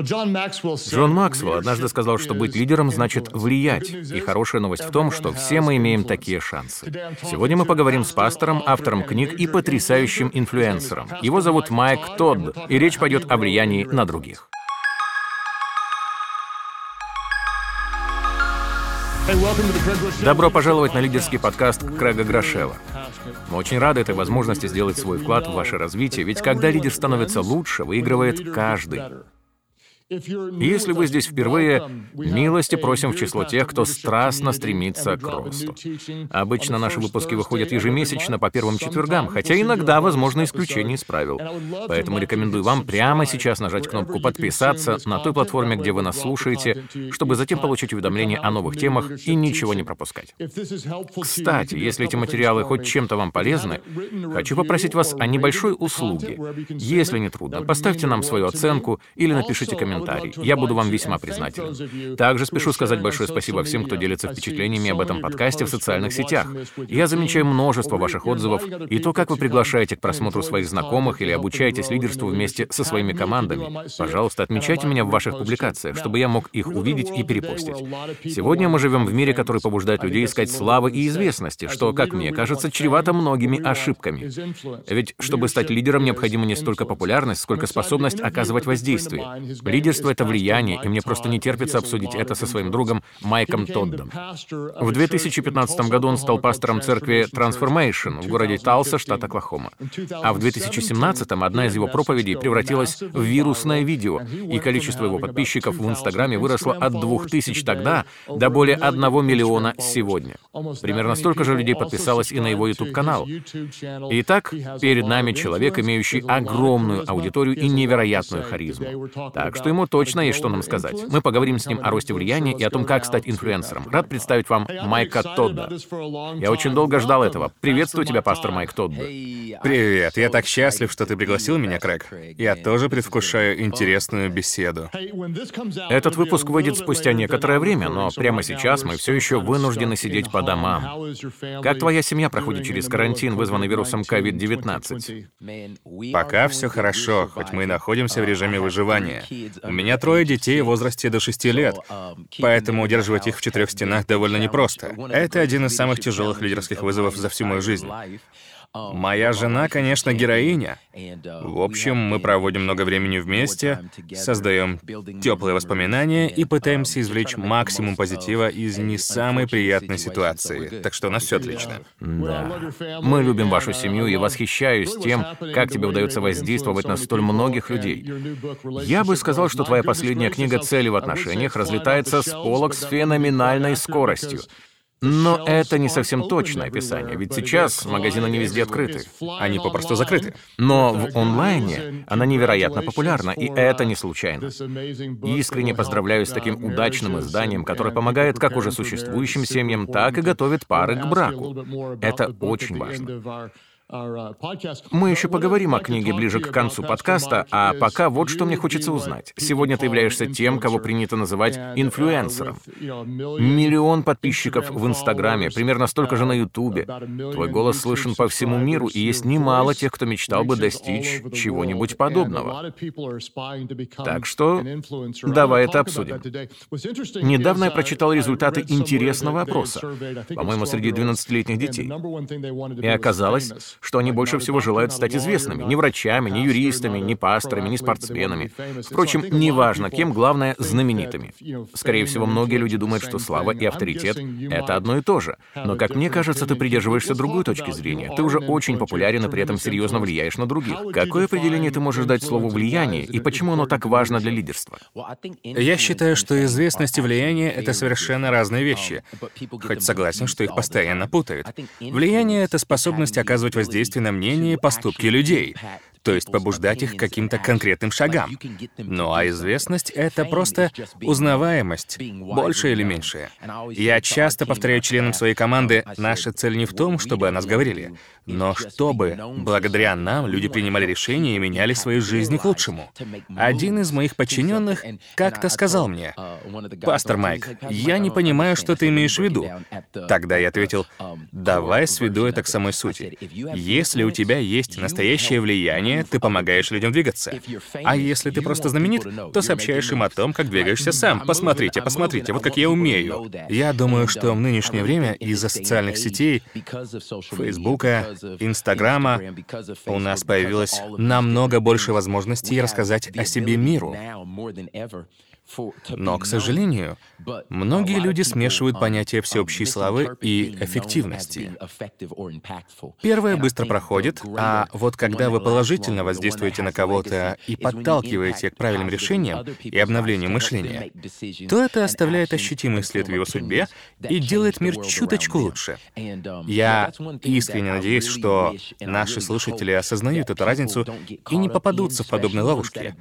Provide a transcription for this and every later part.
Джон Максвелл однажды сказал, что быть лидером значит влиять. И хорошая новость в том, что все мы имеем такие шансы. Сегодня мы поговорим с пастором, автором книг и потрясающим инфлюенсером. Его зовут Майк Тодд, и речь пойдет о влиянии на других. Добро пожаловать на лидерский подкаст Крэга Грошева. Мы очень рады этой возможности сделать свой вклад в ваше развитие, ведь когда лидер становится лучше, выигрывает каждый. Если вы здесь впервые, милости просим в число тех, кто страстно стремится к росту. Обычно наши выпуски выходят ежемесячно по первым четвергам, хотя иногда возможно исключение из правил. Поэтому рекомендую вам прямо сейчас нажать кнопку «Подписаться» на той платформе, где вы нас слушаете, чтобы затем получить уведомления о новых темах и ничего не пропускать. Кстати, если эти материалы хоть чем-то вам полезны, хочу попросить вас о небольшой услуге. Если не трудно, поставьте нам свою оценку или напишите комментарий комментарий. Я буду вам весьма признателен. Также спешу сказать большое спасибо всем, кто делится впечатлениями об этом подкасте в социальных сетях. Я замечаю множество ваших отзывов и то, как вы приглашаете к просмотру своих знакомых или обучаетесь лидерству вместе со своими командами. Пожалуйста, отмечайте меня в ваших публикациях, чтобы я мог их увидеть и перепостить. Сегодня мы живем в мире, который побуждает людей искать славы и известности, что, как мне кажется, чревато многими ошибками. Ведь чтобы стать лидером, необходима не столько популярность, сколько способность оказывать воздействие. Лидер Лидерство — это влияние, и мне просто не терпится обсудить это со своим другом Майком Тоддом. В 2015 году он стал пастором церкви Transformation в городе Талса, штат Оклахома. А в 2017 одна из его проповедей превратилась в вирусное видео, и количество его подписчиков в Инстаграме выросло от 2000 тогда до более 1 миллиона сегодня. Примерно столько же людей подписалось и на его YouTube-канал. Итак, перед нами человек, имеющий огромную аудиторию и невероятную харизму. Так что ему ему точно есть что нам сказать. Мы поговорим с ним о росте влияния и о том, как стать инфлюенсером. Рад представить вам Майка Тодда. Я очень долго ждал этого. Приветствую тебя, пастор Майк Тодда. Привет, я так счастлив, что ты пригласил меня, Крэг. Я тоже предвкушаю интересную беседу. Этот выпуск выйдет спустя некоторое время, но прямо сейчас мы все еще вынуждены сидеть по домам. Как твоя семья проходит через карантин, вызванный вирусом COVID-19? Пока все хорошо, хоть мы и находимся в режиме выживания. У меня трое детей в возрасте до 6 лет, поэтому удерживать их в четырех стенах довольно непросто. Это один из самых тяжелых лидерских вызовов за всю мою жизнь. Моя жена, конечно, героиня. В общем, мы проводим много времени вместе, создаем теплые воспоминания и пытаемся извлечь максимум позитива из не самой приятной ситуации. Так что у нас все отлично. Да. Мы любим вашу семью и восхищаюсь тем, как тебе удается воздействовать на столь многих людей. Я бы сказал, что твоя последняя книга «Цели в отношениях» разлетается с полок с феноменальной скоростью. Но это не совсем точное описание, ведь сейчас магазины не везде открыты. Они попросту закрыты. Но в онлайне она невероятно популярна, и это не случайно. Искренне поздравляю с таким удачным изданием, которое помогает как уже существующим семьям, так и готовит пары к браку. Это очень важно. Uh, Мы еще поговорим о книге ближе к концу подкаста, а пока вот что мне хочется узнать. Сегодня ты являешься тем, кого принято называть uh, инфлюенсером. Миллион подписчиков в Инстаграме, примерно столько же на Ютубе. Твой голос слышен по всему миру, и есть немало тех, кто мечтал бы достичь чего-нибудь подобного. Так что давай это обсудим. Недавно я прочитал результаты интересного опроса, по-моему, среди 12-летних детей. И оказалось, что они больше всего желают стать известными. Ни врачами, ни юристами, ни пасторами, ни спортсменами. Впрочем, неважно кем, главное — знаменитыми. Скорее всего, многие люди думают, что слава и авторитет — это одно и то же. Но, как мне кажется, ты придерживаешься другой точки зрения. Ты уже очень популярен и при этом серьезно влияешь на других. Какое определение ты можешь дать слову «влияние» и почему оно так важно для лидерства? Я считаю, что известность и влияние — это совершенно разные вещи. Хоть согласен, что их постоянно путают. Влияние — это способность оказывать воздействие воздействие на мнение и поступки людей то есть побуждать их каким-то конкретным шагам. Ну а известность — это просто узнаваемость, больше или меньше. Я часто повторяю членам своей команды, наша цель не в том, чтобы о нас говорили, но чтобы, благодаря нам, люди принимали решения и меняли свои жизни к лучшему. Один из моих подчиненных как-то сказал мне, «Пастор Майк, я не понимаю, что ты имеешь в виду». Тогда я ответил, «Давай сведу это к самой сути. Если у тебя есть настоящее влияние, влияние, ты помогаешь людям двигаться. А если ты просто знаменит, то сообщаешь им о том, как двигаешься сам. Посмотрите, посмотрите, вот как я умею. Я думаю, что в нынешнее время из-за социальных сетей, Фейсбука, Инстаграма у нас появилось намного больше возможностей рассказать о себе миру. Но, к сожалению, многие люди смешивают понятия всеобщей славы и эффективности. Первое быстро проходит, а вот когда вы положительно воздействуете на кого-то и подталкиваете к правильным решениям и обновлению мышления, то это оставляет ощутимый след в его судьбе и делает мир чуточку лучше. Я искренне надеюсь, что наши слушатели осознают эту разницу и не попадутся в подобные ловушки,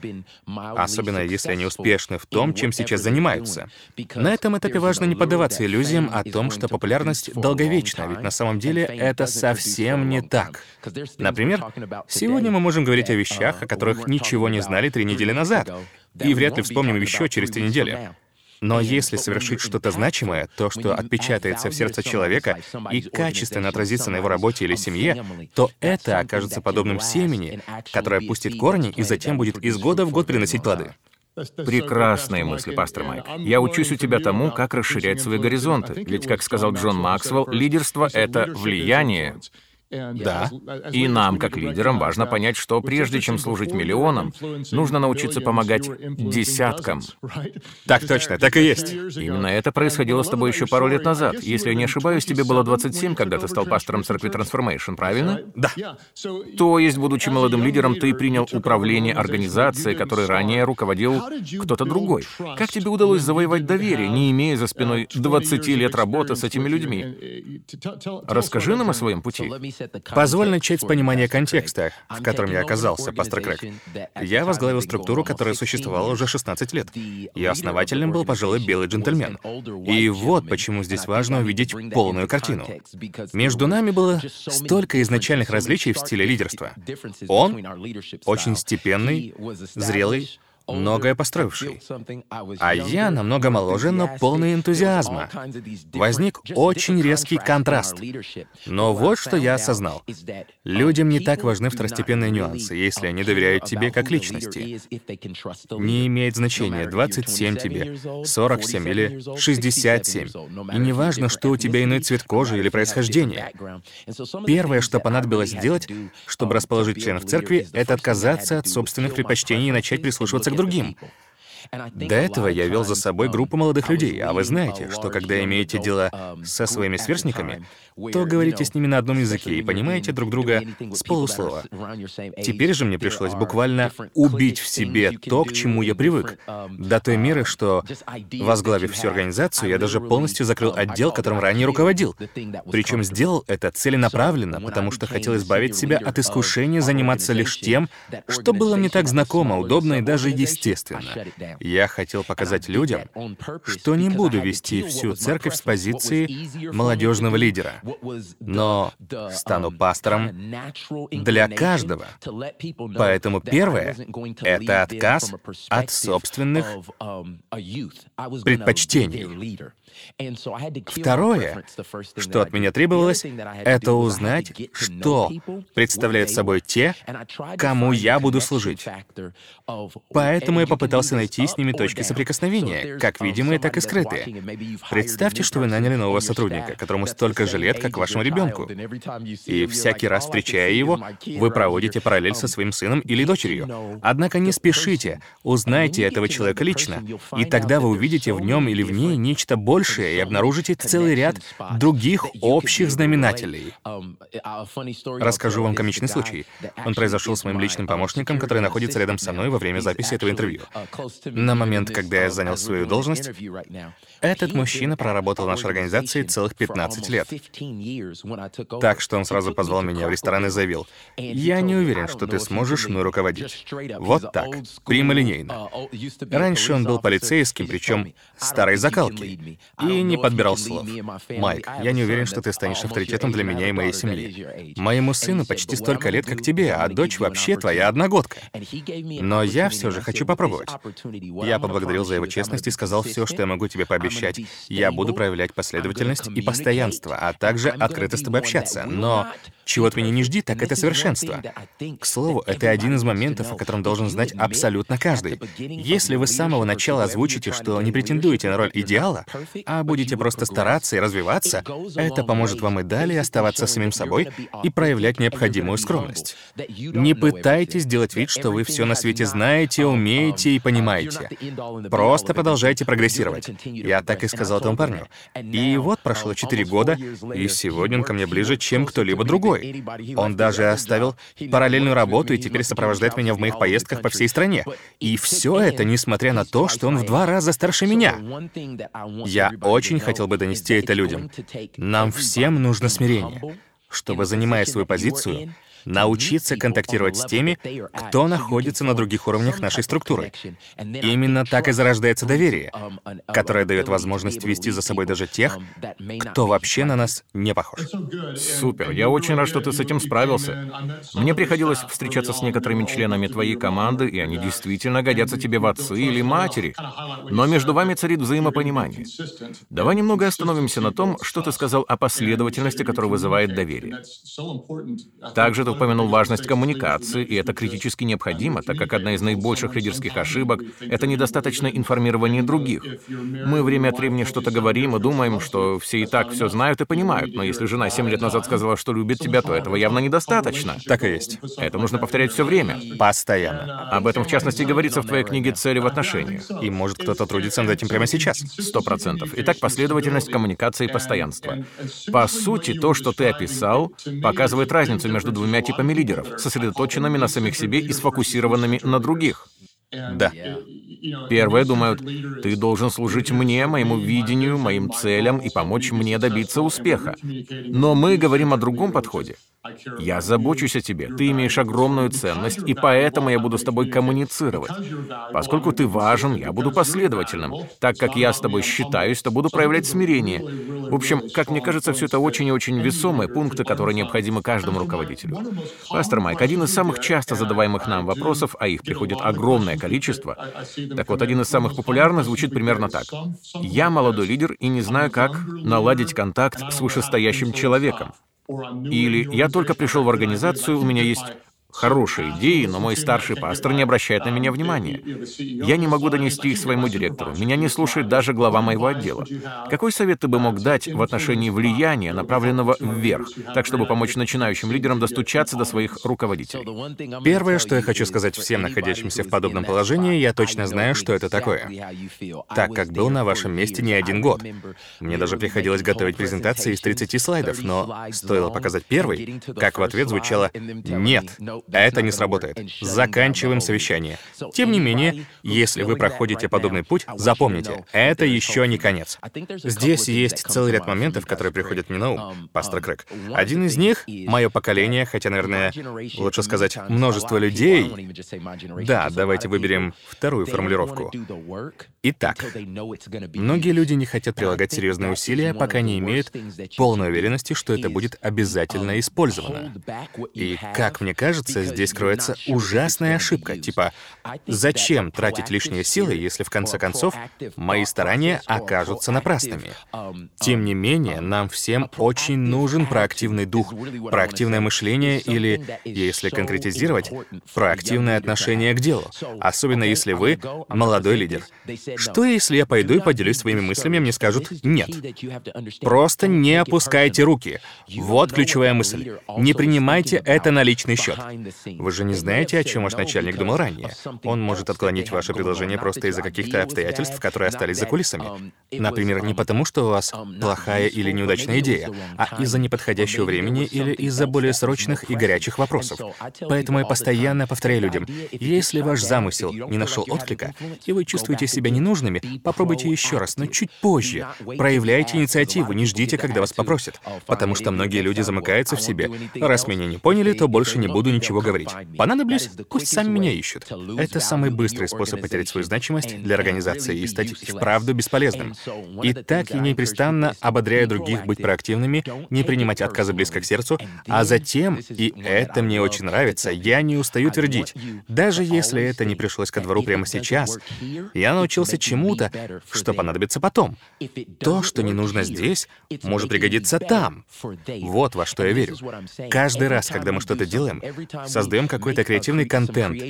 особенно если они успешны в том, том, чем сейчас занимаются. На этом этапе важно не поддаваться иллюзиям о том, что популярность долговечна, ведь на самом деле это совсем не так. Например, сегодня мы можем говорить о вещах, о которых ничего не знали три недели назад, и вряд ли вспомним еще через три недели. Но если совершить что-то значимое, то, что отпечатается в сердце человека и качественно отразится на его работе или семье, то это окажется подобным семени, которое пустит корни и затем будет из года в год приносить плоды. Прекрасные мысли, пастор Майк. Я учусь у тебя тому, как расширять свои горизонты. Ведь, как сказал Джон Максвелл, лидерство — это влияние, да. И нам, как лидерам, важно понять, что прежде чем служить миллионам, нужно научиться помогать десяткам. Так точно, так и есть. Именно это происходило с тобой еще пару лет назад. Если я не ошибаюсь, тебе было 27, когда ты стал пастором церкви Transformation, правильно? Да. То есть, будучи молодым лидером, ты принял управление организацией, которой ранее руководил кто-то другой. Как тебе удалось завоевать доверие, не имея за спиной 20 лет работы с этими людьми? Расскажи нам о своем пути. Позволь начать с понимания контекста, в котором я оказался, пастор Крэг. Я возглавил структуру, которая существовала уже 16 лет. Ее основателем был, пожалуй, белый джентльмен. И вот почему здесь важно увидеть полную картину. Между нами было столько изначальных различий в стиле лидерства. Он очень степенный, зрелый, многое построивший. А я намного моложе, но полный энтузиазма. Возник очень резкий контраст. Но вот что я осознал. Людям не так важны второстепенные нюансы, если они доверяют тебе как личности. Не имеет значения, 27 тебе, 47 или 67. И не важно, что у тебя иной цвет кожи или происхождение. Первое, что понадобилось сделать, чтобы расположить членов церкви, это отказаться от собственных предпочтений и начать прислушиваться к другим. До этого я вел за собой группу молодых людей, а вы знаете, что когда имеете дело со своими сверстниками, то говорите с ними на одном языке и понимаете друг друга с полуслова. Теперь же мне пришлось буквально убить в себе то, к чему я привык, до той меры, что, возглавив всю организацию, я даже полностью закрыл отдел, которым ранее руководил. Причем сделал это целенаправленно, потому что хотел избавить себя от искушения заниматься лишь тем, что было мне так знакомо, удобно и даже естественно. Я хотел показать людям, что не буду вести всю церковь с позиции молодежного лидера, но стану пастором для каждого. Поэтому первое — это отказ от собственных предпочтений. Второе, что от меня требовалось, это узнать, что представляют собой те, кому я буду служить. Поэтому я попытался найти с ними точки соприкосновения, как видимые, так и скрытые. Представьте, что вы наняли нового сотрудника, которому столько же лет, как вашему ребенку. И всякий раз, встречая его, вы проводите параллель со своим сыном или дочерью. Однако не спешите, узнайте этого человека лично, и тогда вы увидите в нем или в ней нечто большее, большее и обнаружите целый ряд других общих знаменателей. Расскажу вам комичный случай. Он произошел с моим личным помощником, который находится рядом со мной во время записи этого интервью. На момент, когда я занял свою должность, этот мужчина проработал в нашей организации целых 15 лет. Так что он сразу позвал меня в ресторан и заявил, «Я не уверен, что ты сможешь мной руководить». Вот так, прямолинейно. Раньше он был полицейским, причем старой закалки, и не подбирал слов. «Майк, я не уверен, что ты станешь авторитетом для меня и моей семьи. Моему сыну почти столько лет, как тебе, а дочь вообще твоя одногодка. Но я все же хочу попробовать. Я поблагодарил за его честность и сказал все, что я могу тебе пообещать. Я буду проявлять последовательность и постоянство, а также открыто с тобой общаться. Но чего от меня не жди, так это совершенство. К слову, это один из моментов, о котором должен знать абсолютно каждый. Если вы с самого начала озвучите, что не претендуете на роль идеала, а будете просто стараться и развиваться, это поможет вам и далее оставаться самим собой и проявлять необходимую скромность. Не пытайтесь делать вид, что вы все на свете знаете, умеете и понимаете. Просто продолжайте прогрессировать. Я так и сказал этому парню. И вот прошло четыре года, и сегодня он ко мне ближе, чем кто-либо другой. Он даже оставил параллельную работу и теперь сопровождает меня в моих поездках по всей стране. И все это, несмотря на то, что он в два раза старше меня. Я очень хотел бы донести это людям. Нам всем нужно смирение, чтобы, занимая свою позицию, научиться контактировать с теми, кто находится на других уровнях нашей структуры. Именно так и зарождается доверие, которое дает возможность вести за собой даже тех, кто вообще на нас не похож. Супер, я очень рад, что ты с этим справился. Мне приходилось встречаться с некоторыми членами твоей команды, и они действительно годятся тебе в отцы или матери. Но между вами царит взаимопонимание. Давай немного остановимся на том, что ты сказал о последовательности, которая вызывает доверие. Также ты упомянул важность коммуникации, и это критически необходимо, так как одна из наибольших лидерских ошибок — это недостаточное информирование других. Мы время от времени что-то говорим и думаем, что все и так все знают и понимают, но если жена 7 лет назад сказала, что любит тебя, то этого явно недостаточно. Так и есть. Это нужно повторять все время. Постоянно. Об этом, в частности, говорится в твоей книге «Цели в отношениях». И может кто-то трудится над этим прямо сейчас. Сто процентов. Итак, последовательность коммуникации и постоянства. По сути, то, что ты описал, показывает разницу между двумя типами лидеров, сосредоточенными на самих себе и сфокусированными на других. Да. Первые думают, ты должен служить мне, моему видению, моим целям и помочь мне добиться успеха. Но мы говорим о другом подходе. Я забочусь о тебе, ты имеешь огромную ценность, и поэтому я буду с тобой коммуницировать. Поскольку ты важен, я буду последовательным. Так как я с тобой считаюсь, то буду проявлять смирение. В общем, как мне кажется, все это очень и очень весомые пункты, которые необходимы каждому руководителю. Пастор Майк, один из самых часто задаваемых нам вопросов, а их приходит огромное количество, так вот, один из самых популярных звучит примерно так. «Я молодой лидер и не знаю, как наладить контакт с вышестоящим человеком». Или «Я только пришел в организацию, у меня есть хорошие идеи, но мой старший пастор не обращает на меня внимания. Я не могу донести их своему директору. Меня не слушает даже глава моего отдела. Какой совет ты бы мог дать в отношении влияния, направленного вверх, так чтобы помочь начинающим лидерам достучаться до своих руководителей? Первое, что я хочу сказать всем находящимся в подобном положении, я точно знаю, что это такое. Так как был на вашем месте не один год. Мне даже приходилось готовить презентации из 30 слайдов, но стоило показать первый, как в ответ звучало «нет». Это не сработает. Заканчиваем совещание. Тем не менее, если вы проходите подобный путь, запомните, это еще не конец. Здесь есть целый ряд моментов, которые приходят мне на ум, пастор Крэк. Один из них — мое поколение, хотя, наверное, лучше сказать, множество людей. Да, давайте выберем вторую формулировку. Итак, многие люди не хотят прилагать серьезные усилия, пока не имеют полной уверенности, что это будет обязательно использовано. И, как мне кажется, кажется, здесь кроется ужасная ошибка, типа «Зачем тратить лишние силы, если в конце концов мои старания окажутся напрасными?» Тем не менее, нам всем очень нужен проактивный дух, проактивное мышление или, если конкретизировать, проактивное отношение к делу, особенно если вы молодой лидер. Что если я пойду и поделюсь своими мыслями, мне скажут «нет». Просто не опускайте руки. Вот ключевая мысль. Не принимайте это на личный счет. Вы же не знаете, о чем ваш начальник думал ранее. Он может отклонить ваше предложение просто из-за каких-то обстоятельств, которые остались за кулисами. Например, не потому, что у вас плохая или неудачная идея, а из-за неподходящего времени или из-за более срочных и горячих вопросов. Поэтому я постоянно повторяю людям, если ваш замысел не нашел отклика, и вы чувствуете себя ненужными, попробуйте еще раз, но чуть позже. Проявляйте инициативу, не ждите, когда вас попросят. Потому что многие люди замыкаются в себе. Раз меня не поняли, то больше не буду ничего говорить. Понадоблюсь, пусть сами меня ищут. Это самый быстрый способ потерять свою значимость для организации и стать вправду бесполезным. И так я непрестанно ободряю других быть проактивными, не принимать отказы близко к сердцу, а затем, и это мне очень нравится, я не устаю твердить, даже если это не пришлось ко двору прямо сейчас, я научился чему-то, что понадобится потом. То, что не нужно здесь, может пригодиться там. Вот во что я верю. Каждый раз, когда мы что-то делаем, создаем какой-то креативный контент,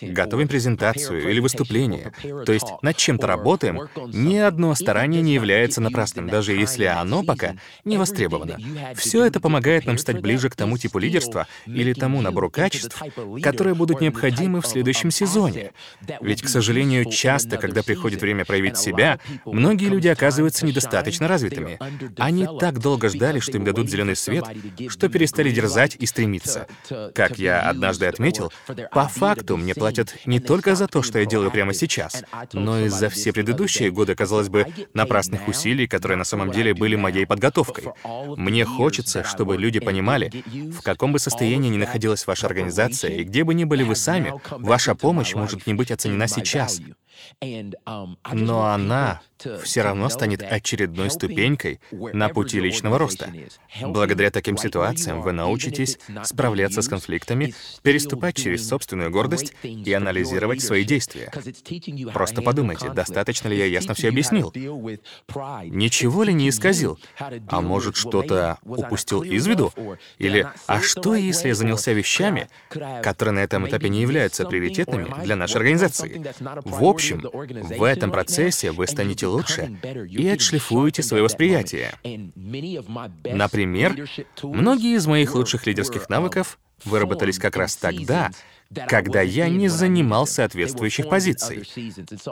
готовим презентацию или выступление, то есть над чем-то работаем, ни одно старание не является напрасным, даже если оно пока не востребовано. Все это помогает нам стать ближе к тому типу лидерства или тому набору качеств, которые будут необходимы в следующем сезоне. Ведь, к сожалению, часто, когда приходит время проявить себя, многие люди оказываются недостаточно развитыми. Они так долго ждали, что им дадут зеленый свет, что перестали дерзать и стремиться. Как я однажды отметил, по факту мне платят не только за то, что я делаю прямо сейчас, но и за все предыдущие годы, казалось бы, напрасных усилий, которые на самом деле были моей подготовкой. Мне хочется, чтобы люди понимали, в каком бы состоянии ни находилась ваша организация и где бы ни были вы сами, ваша помощь может не быть оценена сейчас. Но она все равно станет очередной ступенькой на пути личного роста. Благодаря таким ситуациям вы научитесь справляться с конфликтами, переступать через собственную гордость и анализировать свои действия. Просто подумайте, достаточно ли я ясно все объяснил? Ничего ли не исказил? А может, что-то упустил из виду? Или «А что, если я занялся вещами, которые на этом этапе не являются приоритетными для нашей организации?» В общем, в этом процессе вы станете лучше и отшлифуете свое восприятие. Например, многие из моих лучших лидерских навыков выработались как раз тогда, когда я не занимал соответствующих позиций.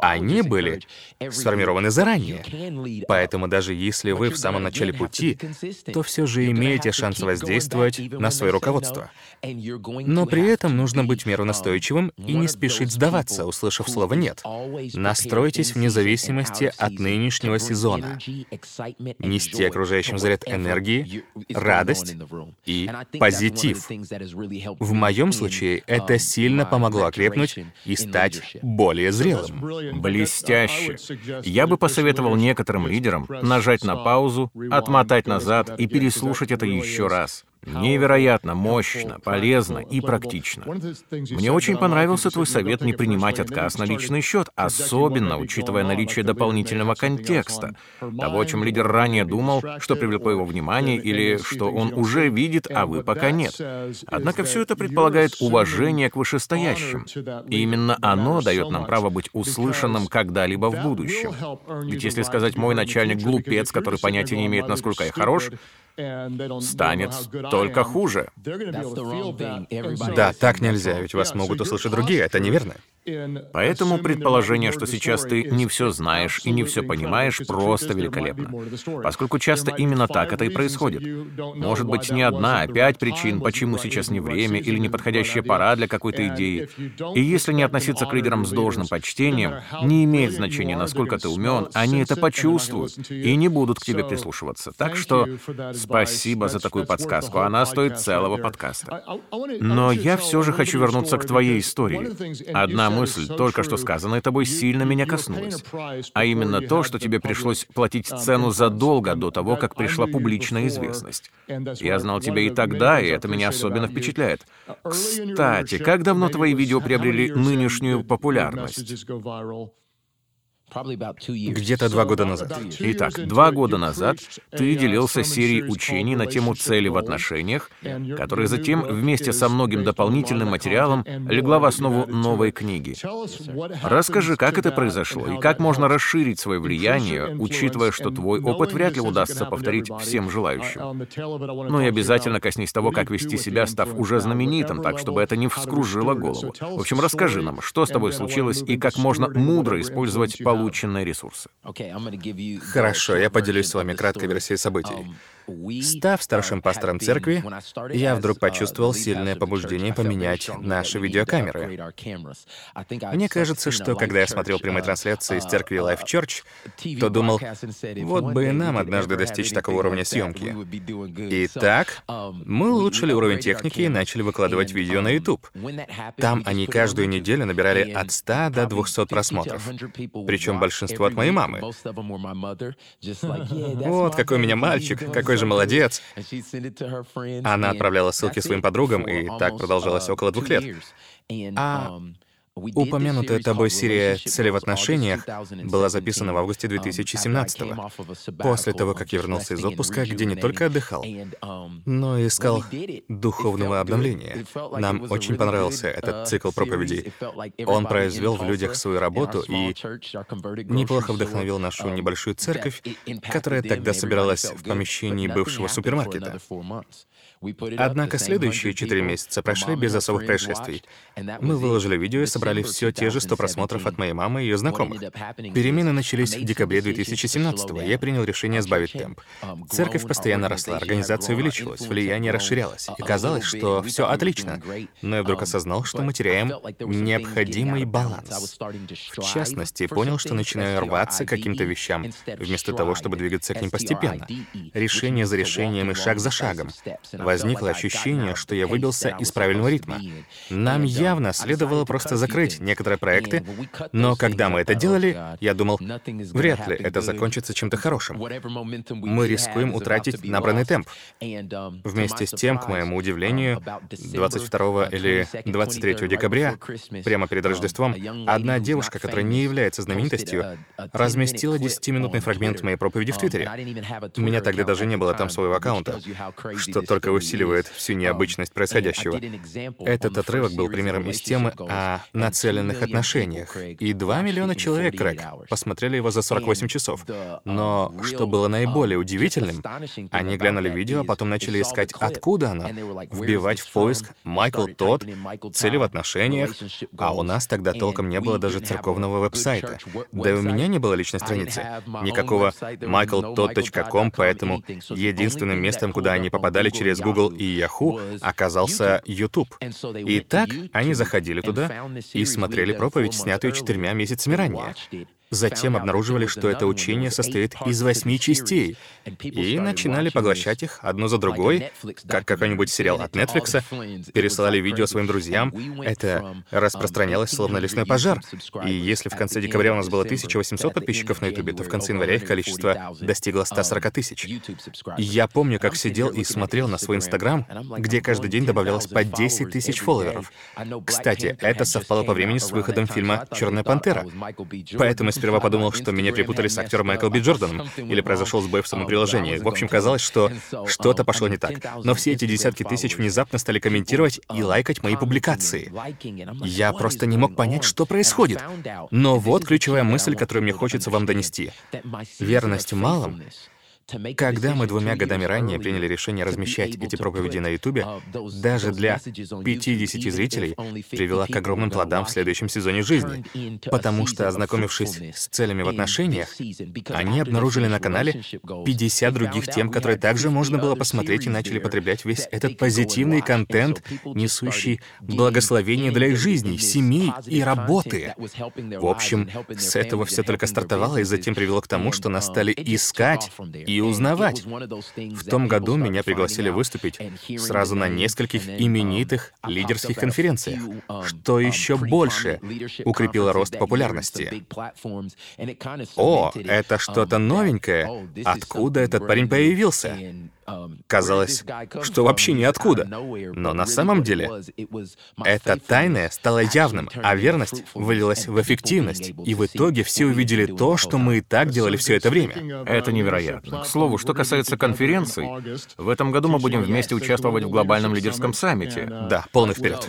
Они были сформированы заранее. Поэтому даже если вы в самом начале пути, то все же имеете шанс воздействовать на свое руководство. Но при этом нужно быть в меру настойчивым и не спешить сдаваться, услышав слово «нет». Настройтесь вне зависимости от нынешнего сезона. Нести окружающим заряд энергии, радость и позитив. В моем случае это сильно помогло окрепнуть и стать более зрелым. Блестяще. Я бы посоветовал некоторым лидерам нажать на паузу, отмотать назад и переслушать это еще раз. Невероятно мощно, полезно и практично. Мне очень понравился твой совет не принимать отказ на личный счет, особенно учитывая наличие дополнительного контекста, того, о чем лидер ранее думал, что привлекло его внимание или что он уже видит, а вы пока нет. Однако все это предполагает уважение к вышестоящим. И именно оно дает нам право быть услышанным когда-либо в будущем. Ведь если сказать «мой начальник глупец, который понятия не имеет, насколько я хорош», станет только хуже. Да, так нельзя, ведь вас могут услышать другие, это неверно. Поэтому предположение, что сейчас ты не все знаешь и не все понимаешь, просто великолепно. Поскольку часто именно так это и происходит. Может быть, не одна, а пять причин, почему сейчас не время или неподходящая пора для какой-то идеи. И если не относиться к лидерам с должным почтением, не имеет значения, насколько ты умен, они это почувствуют и не будут к тебе прислушиваться. Так что спасибо за такую подсказку, она стоит целого подкаста. Но я все же хочу вернуться к твоей истории. Одна мысль, только что сказанная тобой, сильно меня коснулась. А именно то, что тебе пришлось платить цену задолго до того, как пришла публичная известность. Я знал тебя и тогда, и это меня особенно впечатляет. Кстати, как давно твои видео приобрели нынешнюю популярность? Где-то два года назад. Итак, два года назад ты делился серией учений на тему цели в отношениях, которая затем вместе со многим дополнительным материалом легла в основу новой книги. Расскажи, как это произошло и как можно расширить свое влияние, учитывая, что твой опыт вряд ли удастся повторить всем желающим. Ну и обязательно коснись того, как вести себя, став уже знаменитым, так, чтобы это не вскружило голову. В общем, расскажи нам, что с тобой случилось и как можно мудро использовать полученные ресурсы. Хорошо, я поделюсь с вами краткой версией событий. Став старшим пастором церкви, я вдруг почувствовал сильное побуждение поменять наши видеокамеры. Мне кажется, что когда я смотрел прямые трансляции из церкви Life Church, то думал, вот бы и нам однажды достичь такого уровня съемки. Итак, мы улучшили уровень техники и начали выкладывать видео на YouTube. Там они каждую неделю набирали от 100 до 200 просмотров. Причем большинство от моей мамы. Вот какой у меня мальчик, какой же молодец. Она отправляла ссылки своим подругам, и так продолжалось около двух лет. А Упомянутая тобой серия «Цели в отношениях» была записана в августе 2017 после того, как я вернулся из отпуска, где не только отдыхал, но и искал духовного обновления. Нам очень понравился этот цикл проповедей. Он произвел в людях свою работу и неплохо вдохновил нашу небольшую церковь, которая тогда собиралась в помещении бывшего супермаркета. Однако следующие четыре месяца прошли без особых происшествий. Мы выложили видео и собрали все те же 100 просмотров от моей мамы и ее знакомых. Перемены начались в декабре 2017 -го. Я принял решение сбавить темп. Церковь постоянно росла, организация увеличилась, влияние расширялось. И казалось, что все отлично. Но я вдруг осознал, что мы теряем необходимый баланс. В частности, понял, что начинаю рваться к каким-то вещам, вместо того, чтобы двигаться к ним постепенно. Решение за решением и шаг за шагом возникло ощущение, что я выбился из правильного ритма. Нам явно следовало просто закрыть некоторые проекты, но когда мы это делали, я думал, вряд ли это закончится чем-то хорошим. Мы рискуем утратить набранный темп. Вместе с тем, к моему удивлению, 22 или 23 декабря, прямо перед Рождеством, одна девушка, которая не является знаменитостью, разместила 10-минутный фрагмент моей проповеди в Твиттере. У меня тогда даже не было там своего аккаунта, что только усиливает всю необычность происходящего. Этот отрывок был примером из темы о нацеленных отношениях, и 2 миллиона человек, Крэг, посмотрели его за 48 часов. Но что было наиболее удивительным, они глянули видео, а потом начали искать, откуда оно, вбивать в поиск «Майкл Тодд», «Цели в отношениях», а у нас тогда толком не было даже церковного веб-сайта. Да и у меня не было личной страницы. Никакого michaeltodd.com, поэтому единственным местом, куда они попадали через Google и Yahoo оказался YouTube. И так они заходили туда и смотрели проповедь, снятую четырьмя месяцами ранее. Затем обнаруживали, что это учение состоит из восьми частей, и начинали поглощать их одну за другой, как какой-нибудь сериал от Netflix, пересылали видео своим друзьям. Это распространялось словно лесной пожар. И если в конце декабря у нас было 1800 подписчиков на YouTube, то в конце января их количество достигло 140 тысяч. Я помню, как сидел и смотрел на свой Инстаграм, где каждый день добавлялось по 10 тысяч фолловеров. Кстати, это совпало по времени с выходом фильма «Черная пантера». Поэтому сперва подумал, что меня припутали с актером Майкл Би Джорданом, или произошел сбой в самом приложении. В общем, казалось, что что-то пошло не так. Но все эти десятки тысяч внезапно стали комментировать и лайкать мои публикации. Я просто не мог понять, что происходит. Но вот ключевая мысль, которую мне хочется вам донести. Верность малым когда мы двумя годами ранее приняли решение размещать эти проповеди на Ютубе, даже для 50 зрителей привела к огромным плодам в следующем сезоне жизни, потому что, ознакомившись с целями в отношениях, они обнаружили на канале 50 других тем, которые также можно было посмотреть и начали потреблять весь этот позитивный контент, несущий благословение для их жизней, семей и работы. В общем, с этого все только стартовало и затем привело к тому, что нас стали искать и и узнавать. В том году меня пригласили выступить сразу на нескольких именитых лидерских конференциях, что еще больше укрепило рост популярности. О, это что-то новенькое. Откуда этот парень появился? Казалось, что вообще ниоткуда. Но на самом деле это тайное стало явным, а верность вылилась в эффективность. И в итоге все увидели то, что мы и так делали все это время. Это невероятно. К слову, что касается конференций, в этом году мы будем вместе участвовать в глобальном лидерском саммите. Да, полный вперед.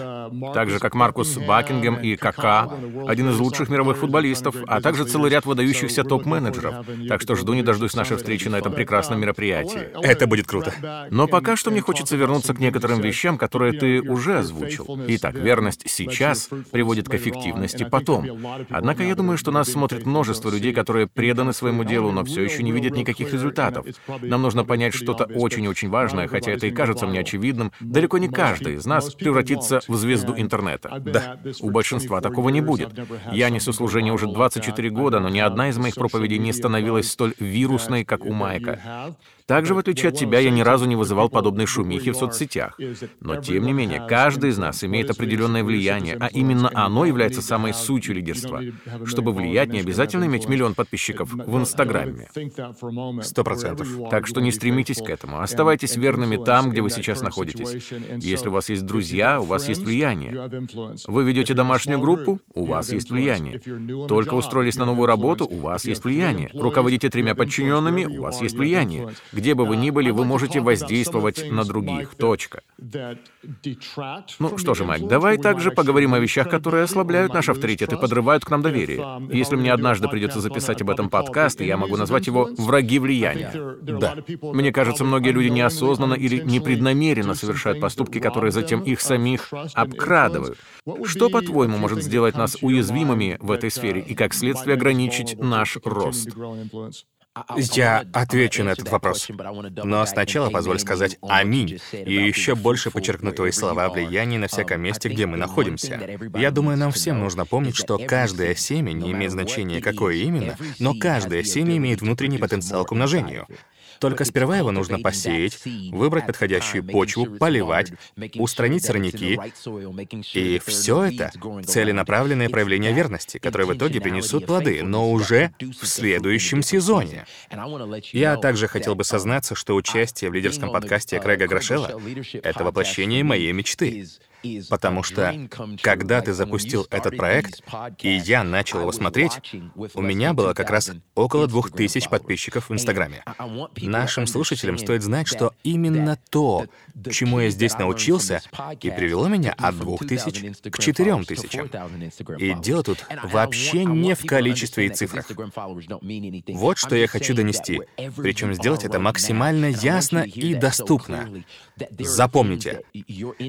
Так же, как Маркус Бакингем и КК, один из лучших мировых футболистов, а также целый ряд выдающихся топ-менеджеров. Так что жду не дождусь нашей встречи на этом прекрасном мероприятии. Это будет круто. Но пока что мне хочется вернуться к некоторым вещам, которые ты уже озвучил. Итак, верность сейчас приводит к эффективности потом. Однако я думаю, что нас смотрит множество людей, которые преданы своему делу, но все еще не видят никаких результатов. Нам нужно понять что-то очень-очень важное, хотя это и кажется мне очевидным. Далеко не каждый из нас превратится в звезду интернета. Да, у большинства такого не будет. Я несу служение уже 24 года, но ни одна из моих проповедей не становилась столь вирусной, как у Майка. Также, в отличие от тебя, я ни разу не вызывал подобной шумихи в соцсетях. Но, тем не менее, каждый из нас имеет определенное влияние, а именно оно является самой сутью лидерства. Чтобы влиять, не обязательно иметь миллион подписчиков в Инстаграме. Сто процентов. Так что не стремитесь к этому. Оставайтесь верными там, где вы сейчас находитесь. Если у вас есть друзья, у вас есть влияние. Вы ведете домашнюю группу, у вас есть влияние. Только устроились на новую работу, у вас есть влияние. Руководите тремя подчиненными, у вас есть влияние. Где бы вы ни были, вы можете воздействовать на других. Точка. Ну что же, Майк, давай также поговорим о вещах, которые ослабляют наш авторитет и подрывают к нам доверие. Если мне однажды придется записать об этом подкаст, я могу назвать его «Враги влияния». Да. Мне кажется, многие люди неосознанно или непреднамеренно совершают поступки, которые затем их самих обкрадывают. Что, по-твоему, может сделать нас уязвимыми в этой сфере и, как следствие, ограничить наш рост? Я отвечу на этот вопрос. Но сначала позволь сказать «Аминь» и еще больше подчеркну твои слова о влиянии на всяком месте, где мы находимся. Я думаю, нам всем нужно помнить, что каждое семя, не имеет значения, какое именно, но каждое семя имеет внутренний потенциал к умножению. Только сперва его нужно посеять, выбрать подходящую почву, поливать, устранить сорняки. И все это — целенаправленное проявление верности, которые в итоге принесут плоды, но уже в следующем сезоне. Я также хотел бы сознаться, что участие в лидерском подкасте Крэга Грошела — это воплощение моей мечты. Потому что, когда ты запустил этот проект, и я начал его смотреть, у меня было как раз около двух тысяч подписчиков в Инстаграме. Нашим слушателям стоит знать, что именно то, чему я здесь научился, и привело меня от двух тысяч к четырем тысячам. И дело тут вообще не в количестве и цифрах. Вот что я хочу донести. Причем сделать это максимально ясно и доступно. Запомните,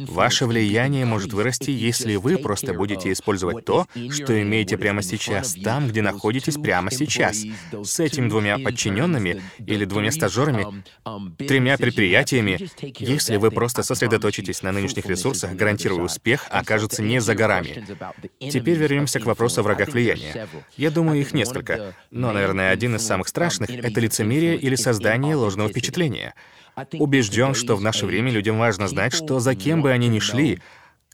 ваше влияние может вырасти, если вы просто будете использовать то, что имеете прямо сейчас, там, где находитесь прямо сейчас, с этими двумя подчиненными или двумя стажерами, тремя предприятиями. Если вы просто сосредоточитесь на нынешних ресурсах, гарантирую успех окажется не за горами. Теперь вернемся к вопросу о врагах влияния. Я думаю, их несколько, но, наверное, один из самых страшных — это лицемерие или создание ложного впечатления — Убежден, что в наше время людям важно знать, что за кем бы они ни шли,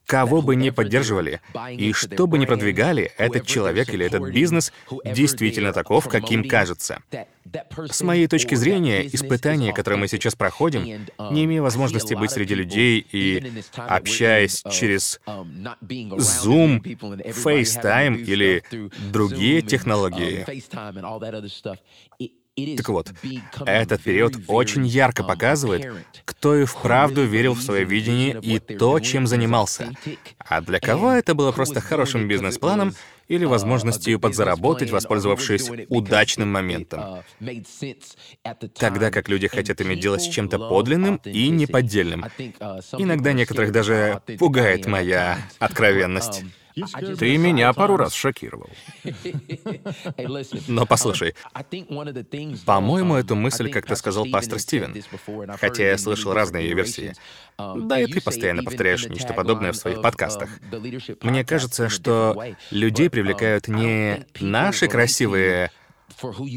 кого бы ни поддерживали, и что бы ни продвигали, этот человек или этот бизнес действительно таков, каким кажется. С моей точки зрения, испытания, которые мы сейчас проходим, не имея возможности быть среди людей и общаясь через Zoom, FaceTime или другие технологии, так вот, этот период очень ярко показывает, кто и вправду верил в свое видение и то, чем занимался. А для кого это было просто хорошим бизнес-планом или возможностью подзаработать, воспользовавшись удачным моментом. Тогда как люди хотят иметь дело с чем-то подлинным и неподдельным. Иногда некоторых даже пугает моя откровенность. Ты меня пару раз шокировал. Но послушай, по-моему, эту мысль как-то сказал пастор Стивен, хотя я слышал разные ее версии. Да и ты постоянно повторяешь нечто подобное в своих подкастах. Мне кажется, что людей привлекают не наши красивые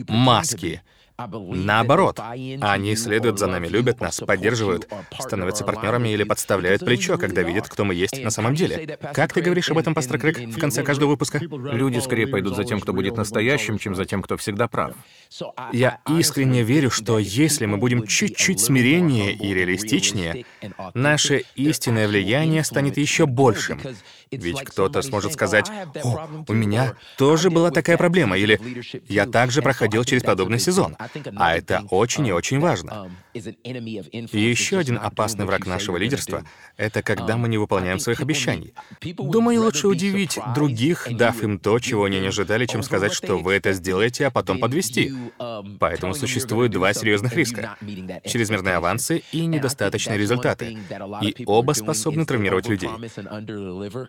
маски, Наоборот, они следуют за нами, любят нас, поддерживают, становятся партнерами или подставляют плечо, когда видят, кто мы есть на самом деле. Как ты говоришь об этом, пастор Крэк, в конце каждого выпуска? Люди скорее пойдут за тем, кто будет настоящим, чем за тем, кто всегда прав. Я искренне верю, что если мы будем чуть-чуть смиреннее и реалистичнее, наше истинное влияние станет еще большим. Ведь кто-то сможет сказать, «О, у меня тоже была такая проблема», или «Я также проходил через подобный сезон». А это очень и очень важно. Еще один опасный враг нашего лидерства — это когда мы не выполняем своих обещаний. Думаю, лучше удивить других, дав им то, чего они не ожидали, чем сказать, что вы это сделаете, а потом подвести. Поэтому существует два серьезных риска — чрезмерные авансы и недостаточные результаты. И оба способны травмировать людей.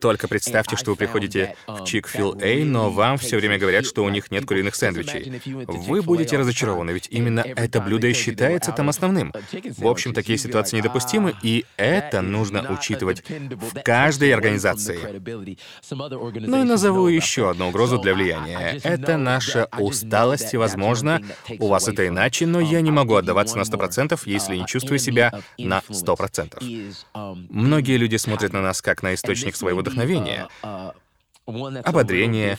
Только представьте, что вы приходите в Chick-fil-A, но вам все время говорят, что у них нет куриных сэндвичей. Вы будете разочарованы, ведь именно это блюдо и считается там основным. В общем, такие ситуации недопустимы, и это нужно учитывать в каждой организации. Ну и назову еще одну угрозу для влияния. Это наша усталость, возможно, у вас это иначе, но я не могу отдаваться на 100%, если не чувствую себя на 100%. Многие люди смотрят на нас как на источник своего вдохновения, ободрения,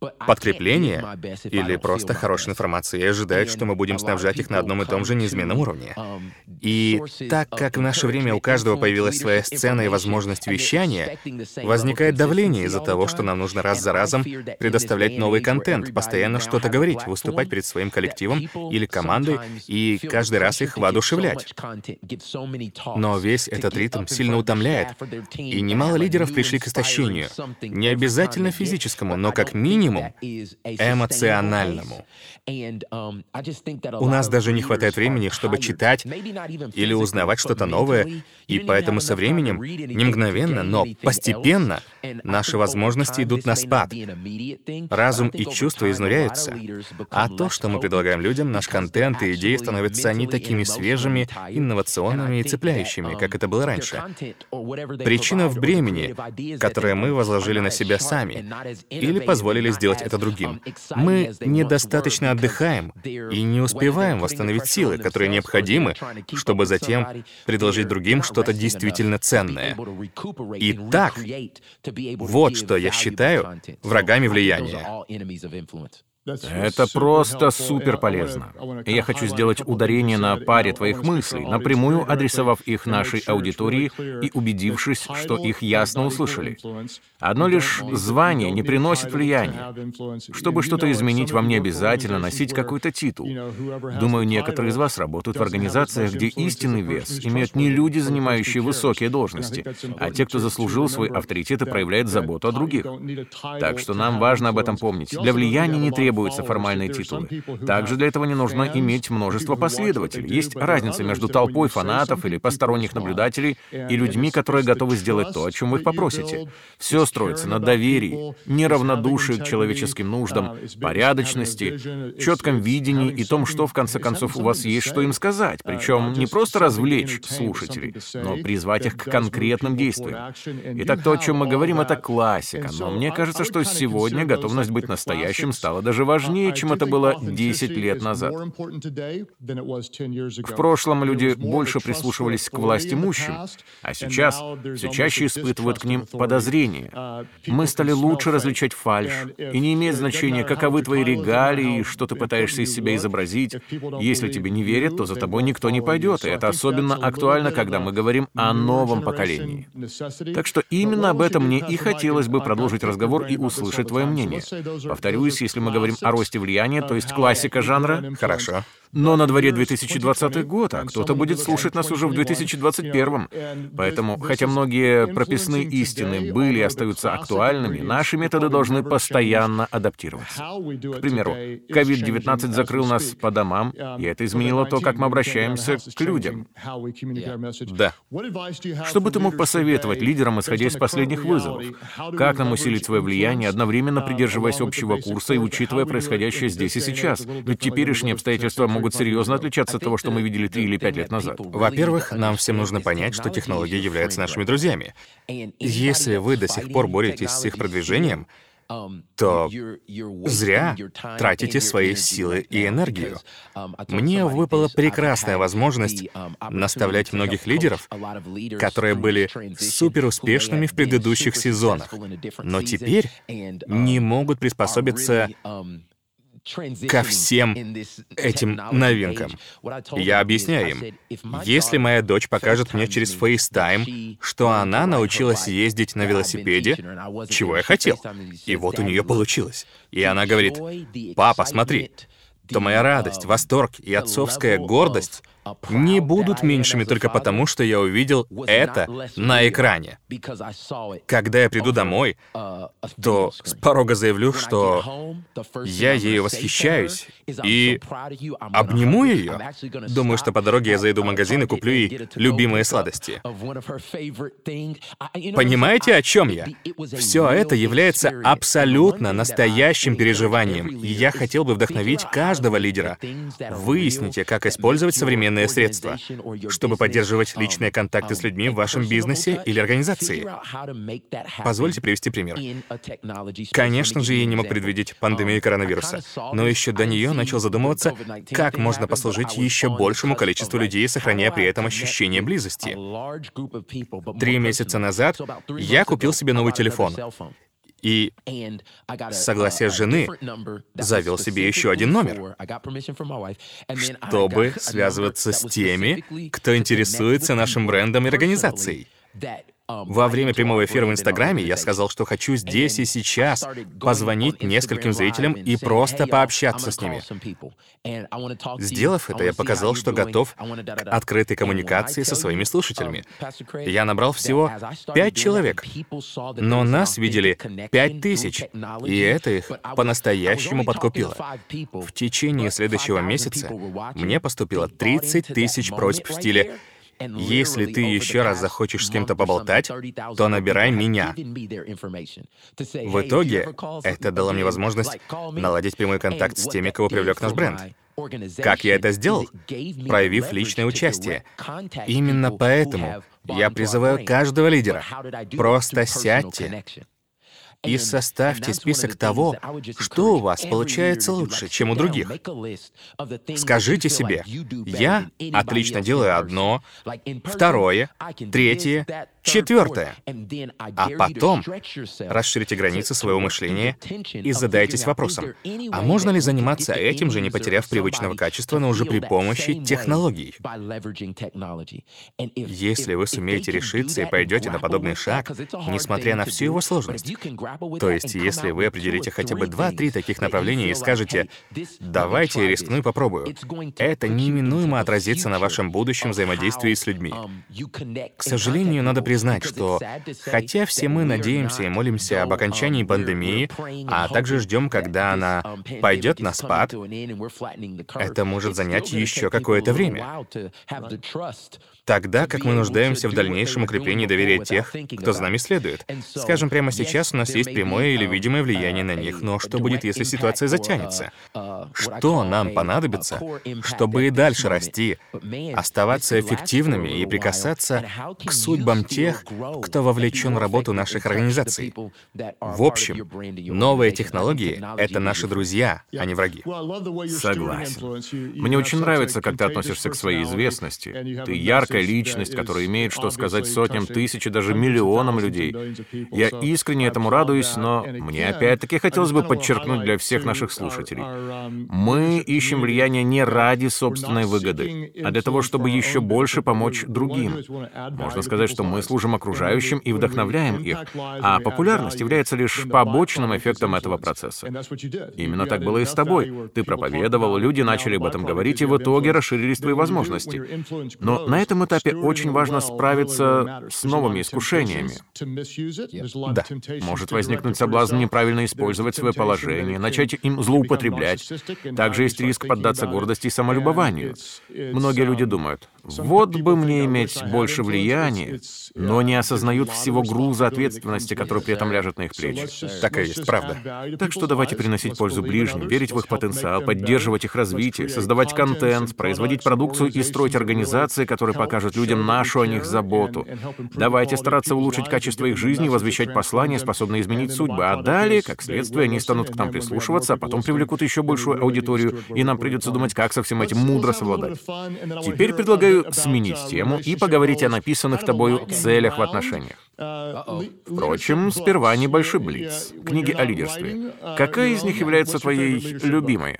подкрепление или просто хорошая информация и ожидают, что мы будем снабжать их на одном и том же неизменном уровне. И так как в наше время у каждого появилась своя сцена и возможность вещания, возникает давление из-за того, что нам нужно раз за разом предоставлять новый контент, постоянно что-то говорить, выступать перед своим коллективом или командой и каждый раз их воодушевлять. Но весь этот ритм сильно утомляет, и немало лидеров пришли к истощению. Не обязательно физическому, но как минимум минимум эмоциональному. Um, У нас даже не хватает времени, чтобы читать или узнавать что-то новое, и поэтому со временем, не мгновенно, но постепенно, наши возможности идут на спад. Разум и чувства изнуряются. А то, что мы предлагаем людям, наш контент и идеи становятся не такими свежими, инновационными и цепляющими, как это было раньше. Причина в бремени, которое мы возложили на себя сами, или позволили сделать это другим. Мы недостаточно отдыхаем и не успеваем восстановить силы, которые необходимы, чтобы затем предложить другим что-то действительно ценное. Итак, вот что я считаю врагами влияния. Это просто супер полезно. И я хочу сделать ударение на паре твоих мыслей, напрямую адресовав их нашей аудитории и убедившись, что их ясно услышали. Одно лишь звание не приносит влияния. Чтобы что-то изменить, вам не обязательно носить какой-то титул. Думаю, некоторые из вас работают в организациях, где истинный вес имеют не люди, занимающие высокие должности, а те, кто заслужил свой авторитет и проявляет заботу о других. Так что нам важно об этом помнить. Для влияния не требуется требуются формальные титулы. Также для этого не нужно иметь множество последователей. Есть разница между толпой фанатов или посторонних наблюдателей и людьми, которые готовы сделать то, о чем вы их попросите. Все строится на доверии, неравнодушии к человеческим нуждам, порядочности, четком видении и том, что в конце концов у вас есть что им сказать. Причем не просто развлечь слушателей, но призвать их к конкретным действиям. Итак, то, о чем мы говорим, это классика. Но мне кажется, что сегодня готовность быть настоящим стала даже важнее, чем это было 10 лет назад. В прошлом люди больше прислушивались к власть имущим, а сейчас все чаще испытывают к ним подозрения. Мы стали лучше различать фальш, и не имеет значения, каковы твои регалии что ты пытаешься из себя изобразить. Если тебе не верят, то за тобой никто не пойдет, и это особенно актуально, когда мы говорим о новом поколении. Так что именно об этом мне и хотелось бы продолжить разговор и услышать твое мнение. Повторюсь, если мы говорим о росте влияния, то есть классика жанра, хорошо. Но на дворе 2020 год, а кто-то будет слушать нас уже в 2021. Поэтому, хотя многие прописные истины были и остаются актуальными, наши методы должны постоянно адаптироваться. К примеру, COVID-19 закрыл нас по домам, и это изменило то, как мы обращаемся к людям. Да. Что бы ты мог посоветовать лидерам, исходя из последних вызовов? Как нам усилить свое влияние, одновременно придерживаясь общего курса и учитывая происходящее здесь и сейчас? Ведь теперешние обстоятельства могут серьезно отличаться от того, что мы видели три или пять лет назад. Во-первых, нам всем нужно понять, что технологии являются нашими друзьями. Если вы до сих пор боретесь с их продвижением, то зря тратите свои силы и энергию. Мне выпала прекрасная возможность наставлять многих лидеров, которые были суперуспешными в предыдущих сезонах, но теперь не могут приспособиться ко всем этим новинкам. Я объясняю им, если моя дочь покажет мне через FaceTime, что она научилась ездить на велосипеде, чего я хотел, и вот у нее получилось. И она говорит, папа, смотри, то моя радость, восторг и отцовская гордость не будут меньшими только потому, что я увидел это на экране. Когда я приду домой, то с порога заявлю, что я ею восхищаюсь, и обниму ее. Думаю, что по дороге я зайду в магазин и куплю ей любимые сладости. Понимаете, о чем я? Все это является абсолютно настоящим переживанием, и я хотел бы вдохновить каждого лидера. Выясните, как использовать современные средства, чтобы поддерживать личные контакты с людьми в вашем бизнесе или организации. Позвольте привести пример. Конечно же, я не мог предвидеть пандемию коронавируса, но еще до нее начал задумываться, как можно послужить еще большему количеству людей, сохраняя при этом ощущение близости. Три месяца назад я купил себе новый телефон. И с согласия жены завел себе еще один номер, чтобы связываться с теми, кто интересуется нашим брендом и организацией. Во время прямого эфира в Инстаграме я сказал, что хочу здесь и сейчас позвонить нескольким зрителям и просто пообщаться с ними. Сделав это, я показал, что готов к открытой коммуникации со своими слушателями. Я набрал всего пять человек, но нас видели пять тысяч, и это их по-настоящему подкупило. В течение следующего месяца мне поступило 30 тысяч просьб в стиле если ты еще раз захочешь с кем-то поболтать, то набирай меня. В итоге это дало мне возможность наладить прямой контакт с теми, кого привлек наш бренд. Как я это сделал? Проявив личное участие. Именно поэтому я призываю каждого лидера. Просто сядьте, и составьте список того, что у вас получается лучше, чем у других. Скажите себе, я отлично делаю одно, второе, третье, четвертое. А потом расширите границы своего мышления и задайтесь вопросом, а можно ли заниматься этим же, не потеряв привычного качества, но уже при помощи технологий? Если вы сумеете решиться и пойдете на подобный шаг, несмотря на всю его сложность, то есть если вы определите хотя бы два-три таких направления и скажете «давайте рискну и попробую», это неминуемо отразится на вашем будущем взаимодействии с людьми. К сожалению, надо признать, что хотя все мы надеемся и молимся об окончании пандемии, а также ждем, когда она пойдет на спад, это может занять еще какое-то время тогда как мы нуждаемся в дальнейшем укреплении доверия тех, кто за нами следует. Скажем, прямо сейчас у нас есть прямое или видимое влияние на них, но что будет, если ситуация затянется? Что нам понадобится, чтобы и дальше расти, оставаться эффективными и прикасаться к судьбам тех, кто вовлечен в работу наших организаций? В общем, новые технологии — это наши друзья, а не враги. Согласен. Мне очень нравится, как ты относишься к своей известности. Ты ярко яркая личность, которая имеет что сказать сотням тысяч и даже миллионам людей. Я искренне этому радуюсь, но мне опять-таки хотелось бы подчеркнуть для всех наших слушателей. Мы ищем влияние не ради собственной выгоды, а для того, чтобы еще больше помочь другим. Можно сказать, что мы служим окружающим и вдохновляем их, а популярность является лишь побочным эффектом этого процесса. Именно так было и с тобой. Ты проповедовал, люди начали об этом говорить, и в итоге расширились твои возможности. Но на этом этапе очень важно справиться с новыми искушениями. Да, может возникнуть соблазн неправильно использовать свое положение, начать им злоупотреблять. Также есть риск поддаться гордости и самолюбованию. Многие люди думают, вот бы мне иметь больше влияния, но не осознают всего груза ответственности, который при этом ляжет на их плечи. Такая есть, правда. Так что давайте приносить пользу ближним, верить в их потенциал, поддерживать их развитие, создавать контент, производить продукцию и строить организации, которые покажут людям нашу о них заботу. Давайте стараться улучшить качество их жизни и возвещать послания, способные изменить судьбы. А далее, как следствие, они станут к нам прислушиваться, а потом привлекут еще большую аудиторию, и нам придется думать, как со всем этим мудро совладать. Теперь предлагаю сменить тему и поговорить о написанных тобою целях в отношениях. Впрочем, сперва небольшой блиц. Книги о лидерстве. Какая из них является твоей любимой?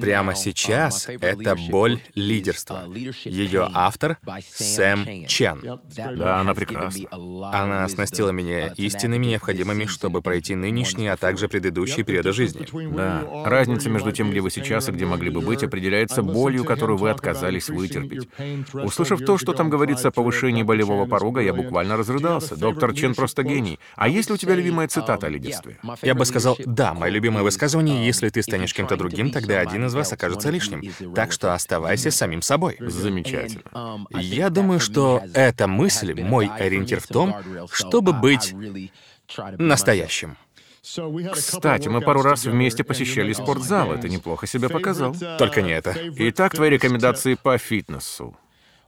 Прямо сейчас это «Боль лидерства». Ее автор — Сэм Чен. Да, она прекрасна. Она оснастила меня истинами, необходимыми, чтобы пройти нынешние, а также предыдущие периоды жизни. Да. Разница между тем, где вы сейчас и где могли бы быть, определяется болью, которую вы отказались вытерпеть. Услышав то, что там говорится о повышении болевого порога, я буквально разрыдался. Доктор Чен просто гений. А есть ли у тебя любимая цитата о лидерстве? Я бы сказал, да, мое любимое высказывание, если ты станешь кем-то другим, тогда один из вас окажется лишним. Так что оставайся самим собой. Замечательно. Я думаю, что эта мысль, мой ориентир в том, чтобы быть настоящим. Кстати, мы пару раз вместе посещали спортзал, и ты неплохо себя показал. Только не это. Итак, твои рекомендации по фитнесу.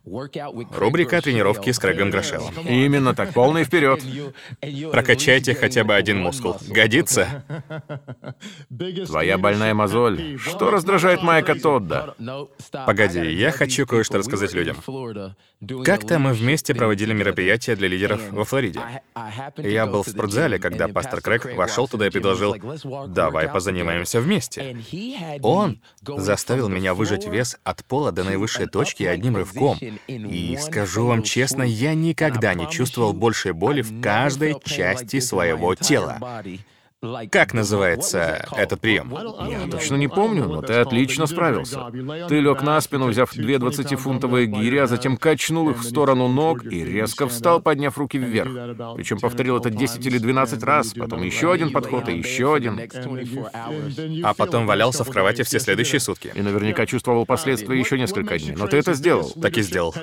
Рубрика «Тренировки с Крэгом Грошеллом». Именно так, полный вперед. Прокачайте хотя бы один мускул. Годится? Твоя больная мозоль. Что раздражает Майка Тодда? Погоди, я хочу кое-что рассказать людям. Как-то мы вместе проводили мероприятие для лидеров во Флориде. Я был в спортзале, когда пастор Крэг вошел туда и предложил, «Давай позанимаемся вместе». Он заставил меня выжать вес от пола до наивысшей точки одним рывком. И скажу вам честно, я никогда не чувствовал большей боли в каждой части своего тела. Как называется этот прием? Я точно не помню, но ты отлично справился. Ты лег на спину, взяв две 20-фунтовые гири, а затем качнул их в сторону ног и резко встал, подняв руки вверх. Причем повторил это 10 или 12 раз, потом еще один подход и еще один. А потом валялся в кровати все следующие сутки. И наверняка чувствовал последствия еще несколько дней. Но ты это сделал. Так и сделал.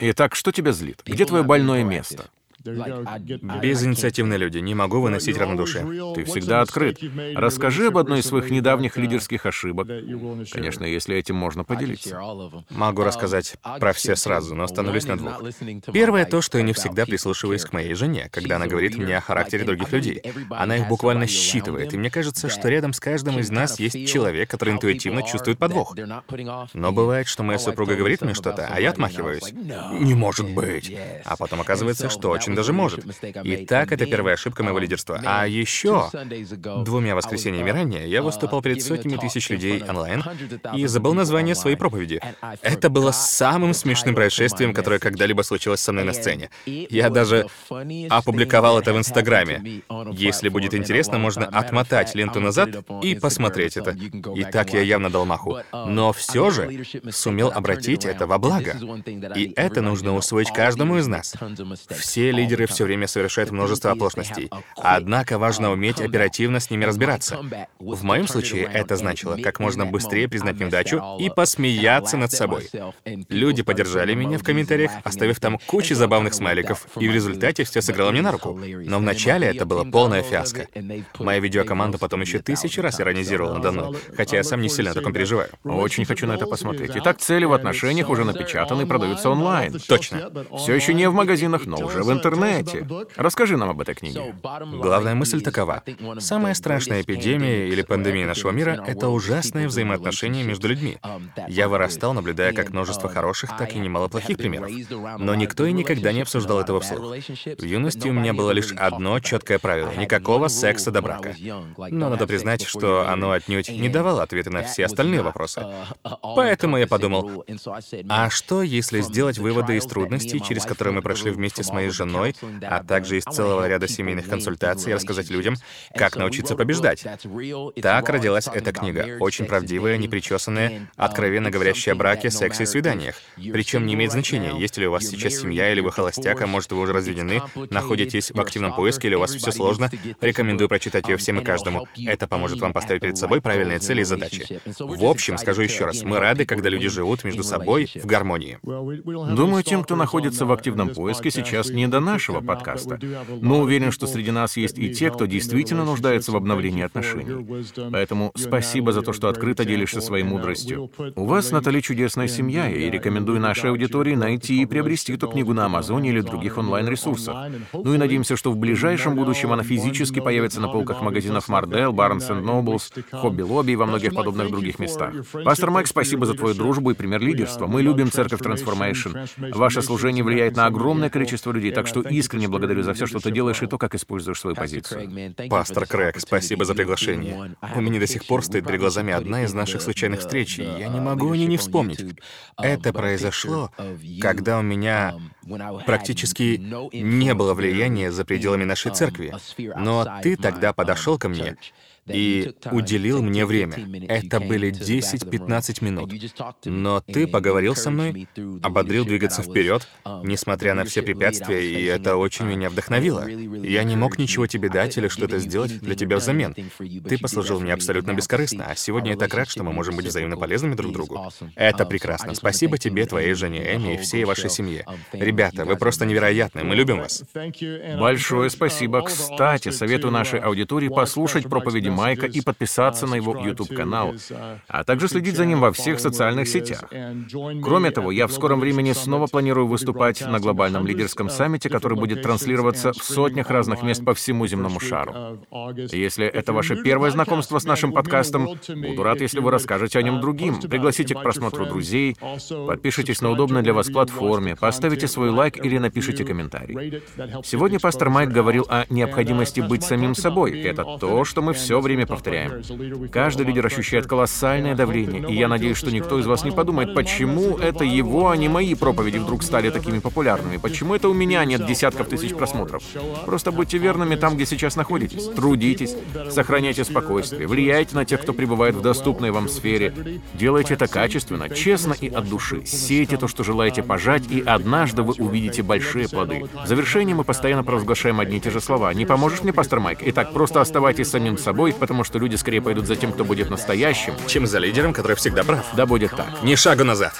Итак, что тебя злит? Где твое больное место? Безинициативные люди, не могу выносить равнодушие. Ты всегда открыт. Расскажи об одной из своих недавних лидерских ошибок. Конечно, если этим можно поделиться. Могу рассказать про все сразу, но остановлюсь на двух. Первое то, что я не всегда прислушиваюсь к моей жене, когда она говорит мне о характере других людей. Она их буквально считывает, и мне кажется, что рядом с каждым из нас есть человек, который интуитивно чувствует подвох. Но бывает, что моя супруга говорит мне что-то, а я отмахиваюсь. Не может быть. А потом оказывается, что очень очень даже может. И так это первая ошибка моего лидерства. А еще двумя воскресеньями ранее я выступал перед сотнями тысяч людей онлайн и забыл название своей проповеди. Это было самым смешным происшествием, которое когда-либо случилось со мной на сцене. Я даже опубликовал это в Инстаграме. Если будет интересно, можно отмотать ленту назад и посмотреть это. И так я явно дал маху. Но все же сумел обратить это во благо. И это нужно усвоить каждому из нас. Все люди лидеры все время совершают множество оплошностей. Однако важно уметь оперативно с ними разбираться. В моем случае это значило как можно быстрее признать неудачу и посмеяться над собой. Люди поддержали меня в комментариях, оставив там кучу забавных смайликов, и в результате все сыграло мне на руку. Но вначале это было полная фиаско. Моя видеокоманда потом еще тысячи раз иронизировала надо мной, хотя я сам не сильно о таком переживаю. Очень хочу на это посмотреть. Итак, цели в отношениях уже напечатаны и продаются онлайн. Точно. Все еще не в магазинах, но уже в интернете интернете. Расскажи нам об этой книге. Главная мысль такова. Самая страшная эпидемия или пандемия нашего мира — это ужасные взаимоотношения между людьми. Я вырастал, наблюдая как множество хороших, так и немало плохих примеров. Но никто и никогда не обсуждал этого вслух. В юности у меня было лишь одно четкое правило — никакого секса до брака. Но надо признать, что оно отнюдь не давало ответы на все остальные вопросы. Поэтому я подумал, а что, если сделать выводы из трудностей, через которые мы прошли вместе с моей женой, мной, а также из целого ряда семейных консультаций рассказать людям, как научиться побеждать. Так родилась эта книга, очень правдивая, непричесанная, откровенно говорящая о браке, сексе и свиданиях. Причем не имеет значения, есть ли у вас сейчас семья, или вы холостяк, а может, вы уже разведены, находитесь в активном поиске, или у вас все сложно. Рекомендую прочитать ее всем и каждому. Это поможет вам поставить перед собой правильные цели и задачи. В общем, скажу еще раз, мы рады, когда люди живут между собой в гармонии. Думаю, тем, кто находится в активном поиске, сейчас не до нашего подкаста. Но уверен, что среди нас есть и те, кто действительно нуждается в обновлении отношений. Поэтому спасибо за то, что открыто делишься своей мудростью. У вас, Натали, чудесная семья, и рекомендую нашей аудитории найти и приобрести эту книгу на Амазоне или других онлайн-ресурсах. Ну и надеемся, что в ближайшем будущем она физически появится на полках магазинов Мардел, Барнс Nobles, Хобби Лобби и во многих подобных других местах. Пастор Майк, спасибо за твою дружбу и пример лидерства. Мы любим Церковь Transformation. Ваше служение влияет на огромное количество людей, так что искренне благодарю за все, что ты делаешь, и то, как используешь свою позицию. Пастор Крэг, спасибо за приглашение. У меня до сих пор стоит перед глазами одна из наших случайных встреч, и я не могу о ней не вспомнить. Это произошло, когда у меня практически не было влияния за пределами нашей церкви. Но ты тогда подошел ко мне и уделил мне время. Это были 10-15 минут. Но ты поговорил со мной, ободрил двигаться вперед, несмотря на все препятствия, и это очень меня вдохновило. Я не мог ничего тебе дать или что-то сделать для тебя взамен. Ты послужил мне абсолютно бескорыстно, а сегодня я так рад, что мы можем быть взаимно полезными друг другу. Это прекрасно. Спасибо тебе, твоей жене Эми и всей вашей семье. Ребята, вы просто невероятны. Мы любим вас. Большое спасибо. Кстати, советую нашей аудитории послушать проповеди Майка и подписаться на его YouTube-канал, а также следить за ним во всех социальных сетях. Кроме того, я в скором времени снова планирую выступать на глобальном лидерском саммите, который будет транслироваться в сотнях разных мест по всему земному шару. Если это ваше первое знакомство с нашим подкастом, буду рад, если вы расскажете о нем другим, пригласите к просмотру друзей, подпишитесь на удобной для вас платформе, поставите свой лайк или напишите комментарий. Сегодня пастор Майк говорил о необходимости быть самим собой. Это то, что мы все время повторяем. Каждый лидер ощущает колоссальное давление, и я надеюсь, что никто из вас не подумает, почему это его, а не мои проповеди вдруг стали такими популярными, почему это у меня нет десятков тысяч просмотров. Просто будьте верными там, где сейчас находитесь. Трудитесь, сохраняйте спокойствие, влияйте на тех, кто пребывает в доступной вам сфере. Делайте это качественно, честно и от души. Сейте то, что желаете пожать, и однажды вы увидите большие плоды. В завершении мы постоянно провозглашаем одни и те же слова. Не поможешь мне, пастор Майк? Итак, просто оставайтесь самим собой, потому что люди скорее пойдут за тем, кто будет настоящим, чем за лидером, который всегда прав. Да будет так. Ни шагу назад.